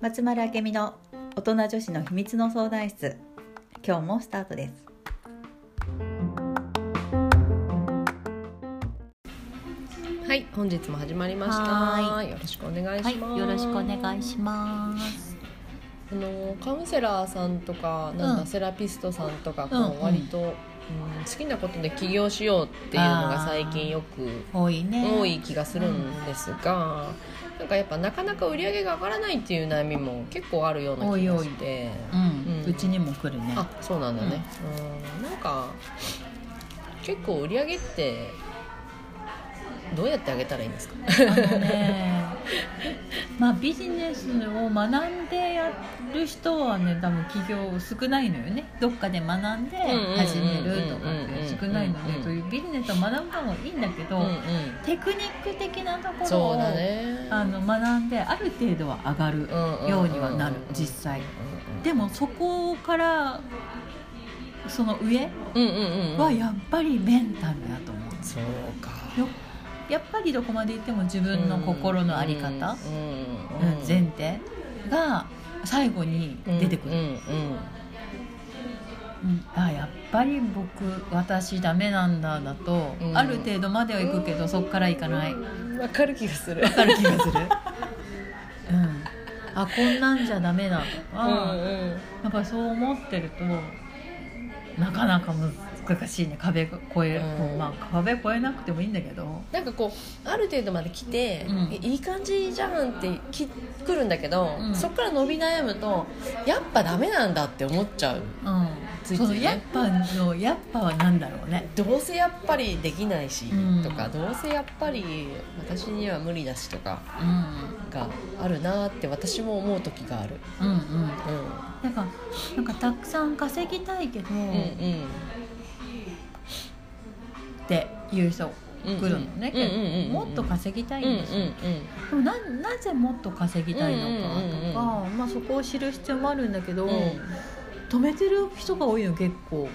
松丸明美の大人女子の秘密の相談室。今日もスタートです。はい、本日も始まりました。はよろしくお願いします。よろしくお願いします。あのカウンセラーさんとか、なんだ、うん。セラピストさんとか、こうんううん。割と、うん好きなことで起業しようっていうのが最近よく多いね。多い気がするんですが、なんかやっぱなかなか売り上げが上がらないっていう悩みも結構あるような気がして。うん、うん。うちにも来るね。あ、そうなんだね。うん、なんか結構売り上げってどうやって上げたらいいんですか？あのねまあビジネスを学んでやる人はね多分企業少ないのよねどっかで学んで始めるとかって少ないのうんうんうんうんでそういうビジネスを学んだ方がいいんだけど、うんうん。テクニック的なところをね。あの学んである程度は上がるようにはなる実際でもそこからその上はやっぱりメンタルだと思うそうかやっぱりどこまで行っても自分の心の在り方、うんうん前提が最後に出てくる、うんうんうんあやっぱり僕私ダメなんだだと、うん。ある程度までは行くけど、そこから行かない。わうんわかる気がする。かる気がする。うん。あこんなんじゃダメだとか、うんうん。やっぱりそう思ってるとなかなか難しいね壁越え、うんまあ壁越えなくてもいいんだけどなんかこうある程度まで来て、うんいい感じじゃんってき来るんだけど、うんそこから伸び悩むとやっぱダメなんだって思っちゃううんついついねそのやっぱのやっぱは何だろうねどうせやっぱりできないし、とかどうせやっぱり私には無理だしとかうんがあるなって私も思う時がある、うんうんうんなんかなんかたくさん稼ぎたいけど、うんうんっていう人来るのね、もっと稼ぎたいうんですよ、でもななぜもっと稼ぎたいのかとか、まあ、そこを知る必要もあるんだけど、止めてる人が多いの結構、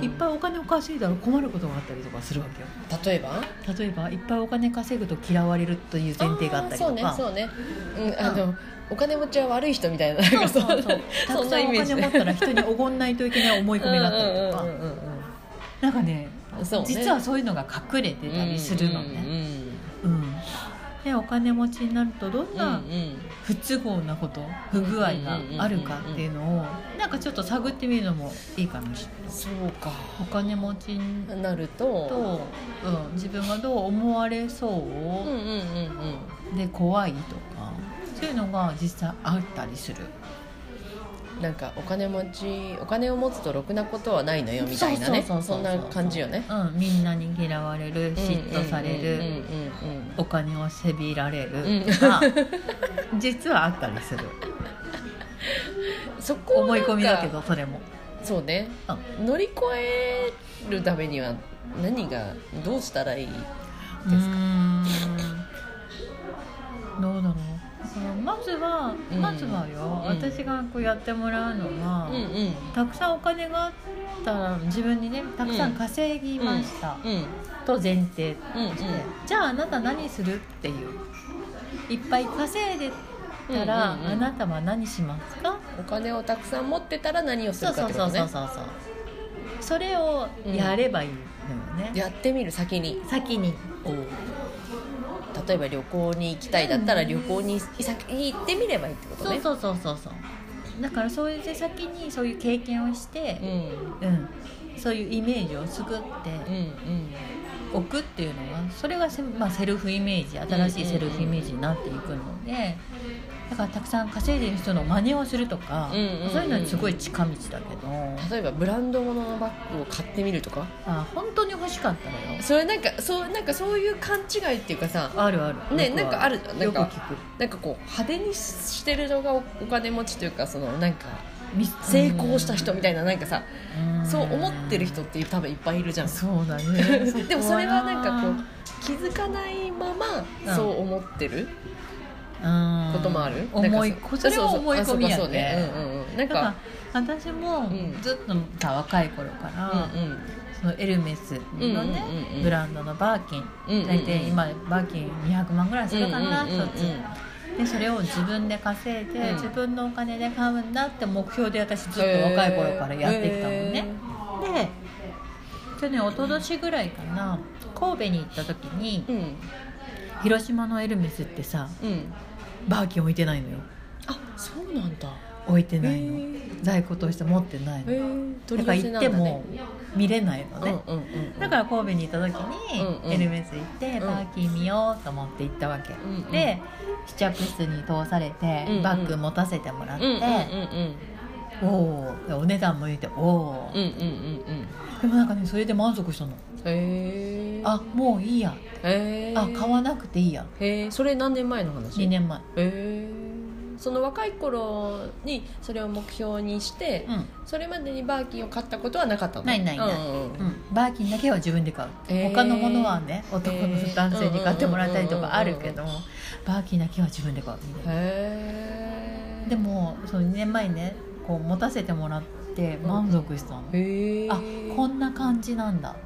いっぱいお金を稼いだら困ることがあったりとかするわけよ例えば例えばいっぱいお金稼ぐと嫌われるという前提があったりとかそうねそうね、うん、あのお金持ちは悪い人みたいななんかそうそうそうたくさんお金持ったら人におごんないといけない思い込みがあったりとかうんなんかねそうね。実はそういうのが隠れてたりするのね、うんでお金持ちになるとどんな不都合なこと不具合があるかっていうのをなんかちょっと探ってみるのもいいかもしれない。そうか。お金持ちなるとと、うん、自分がどう思われそう？うんうんうんうん。で怖いとかそういうのが実際あったりするなんかお金持ちお金を持つとろくなことはないのよみたいなね。そんそな感じよね。うん、みんなに嫌われる嫉妬される、うんうんうんお金をせびられうんるとか、実はあったりする。うんそこを思い込みだけどそれも。そうね。う乗り越えるためには何がどうしたらいいですか？どうだろうまずは、うん。まずはよ、うん。私がこうやってもらうのは、うんうん。たくさんお金があったら自分にねたくさん稼ぎました、うん。と前提うんうん。として、じゃああなた何するっていう。いっぱい稼いでたら、うんうんうん。あなたは何しますか？お金をたくさん持ってたら何をすそうそうそうるかってことね。そうそうそうそれをやればいいのよね、やってみる先に。先に例えば旅行に行きたいだったら旅行に先に行ってみればいいってことね。そうそうそうそうそう。だからそういう先にそういう経験をして、うん。うん。そういうイメージを作ってうんうん。おくっていうのはそれがセ,、まあ、セルフイメージ新しいセルフイメージになっていくのでだからたくさん稼いでる人の真似をするとか、うんうんうん。そういうのにすごい近道だけど。例えばブランド物のバッグを買ってみるとか？あ本当に欲しかったのよ。それなんかそうなんかそういう勘違いっていうかさあるある。ねなんかあるじゃんなんかよく聞く。なんかこう派手にしてるのがおお金持ちというかそのなんかミ成功した人みたいななんかさうん。そう思ってる人って多分いっぱいいるじゃん。そうだね。でもそれはなんかこうう気づかないままそう思ってる。うんこともある、思いそれは思い込みやね。ねうんうんうん。なんだか私もうん。ずっとさ若い頃から、うんうん。そのエルメスのね、ブランドのバーキンうんうんうん。大体今バーキン200万ぐらいするかな一つでそれを自分で稼いで、うん。自分のお金で買うんだって目標で私ずっと若い頃からやってきたもんねで去年一昨年ぐらいかな神戸に行った時に広島のエルメスってさうんバーキン置いてないのよ。あそうなんだ。置いてないの。在庫として持ってないの。へえだから行っても見れないのね、うんうんうんだから神戸に行った時にうんうん。エルメス行ってん。バーキン見ようと思って行ったわけ、うんうんで試着室に通されてうんうんバッグ持たせてもらって、うんうんうんおおお値段も言っておお、うんうんうんうんうん。でもなんかねそれで満足したのへえあもういいや。へえあ買わなくていいや。へえそれ何年前の話？2年前。へえその若い頃にそれを目標にして、うん。それまでにバーキンを買ったことはなかったの？ないないない。うんうんうん、バーキンだけは自分で買う、へー。他のものはね男の男性に買ってもらったりとかあるけどうんバーキンだけは自分で買う。みたいなへえでもその2年前ねこう持たせてもらって満足したの、へえあこんな感じなんだ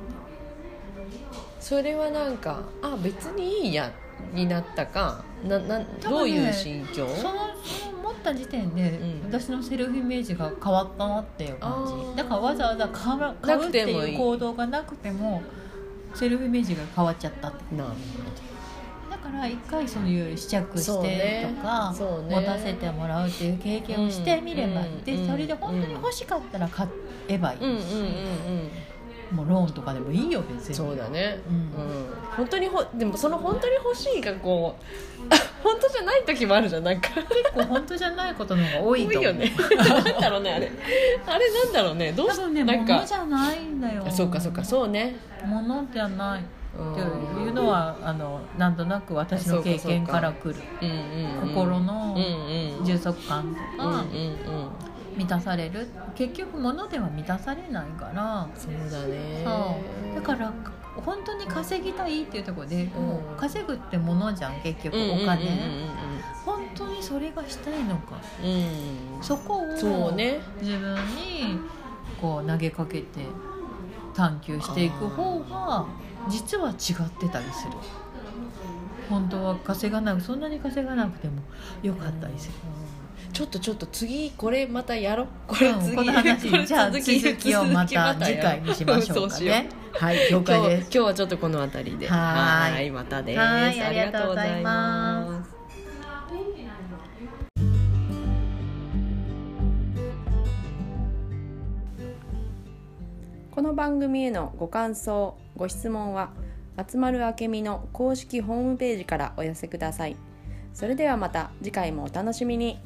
それはなんかあ別にいいやになったかななどういう心境？その持った時点で、うん。私のセルフイメージが変わったなっていう感じ。だからわざわざ買う買うっていう行動がなくてもセルフイメージが変わっちゃったって。なるだから一回そういう試着してねとか、そうね。持たせてもらうっていう経験をしてみれば、うんでうんそれで本当に欲しかったら買えばいい、ほどうんうんうんうんもうローンとかでもいいよ別に。そうだね、うん。うん、本当にほでもその本当に欲しいがこう 本当じゃない時もあるじゃんなんか。結構本当じゃないことの方が多いと多いよね。なんだろうねあれ。あれなんだろうね。どうし多分ねなんか。物じゃないんだよ。あそうかそうか。そうね。物じゃないうんっていうのはあのなんとなく私の経験からくる。心の充足感とか。うんうんうん満たされる。結局物では満たされないから。そうだね。そう。だから本当に稼ぎたいっていうところで、もう稼ぐってものじゃん結局お金、本当にそれがしたいのか。うん。うんうんそこを自分にこう投げかけて探求していく方が実は違ってたりする。本当は稼がなくそんなに稼がなくてもよかったりする、ちょっとちょっと次これまたやろこれ次うんこの話じゃあ続きをまた次回にしましょうかね。はい了解です。今日はちょっとこの辺りで。はーいいまたです。はーいありがとうございます。ありがとうございますこの番組へのご感想ご質問は集まるあけみの公式ホームページからお寄せください。それではまた次回もお楽しみに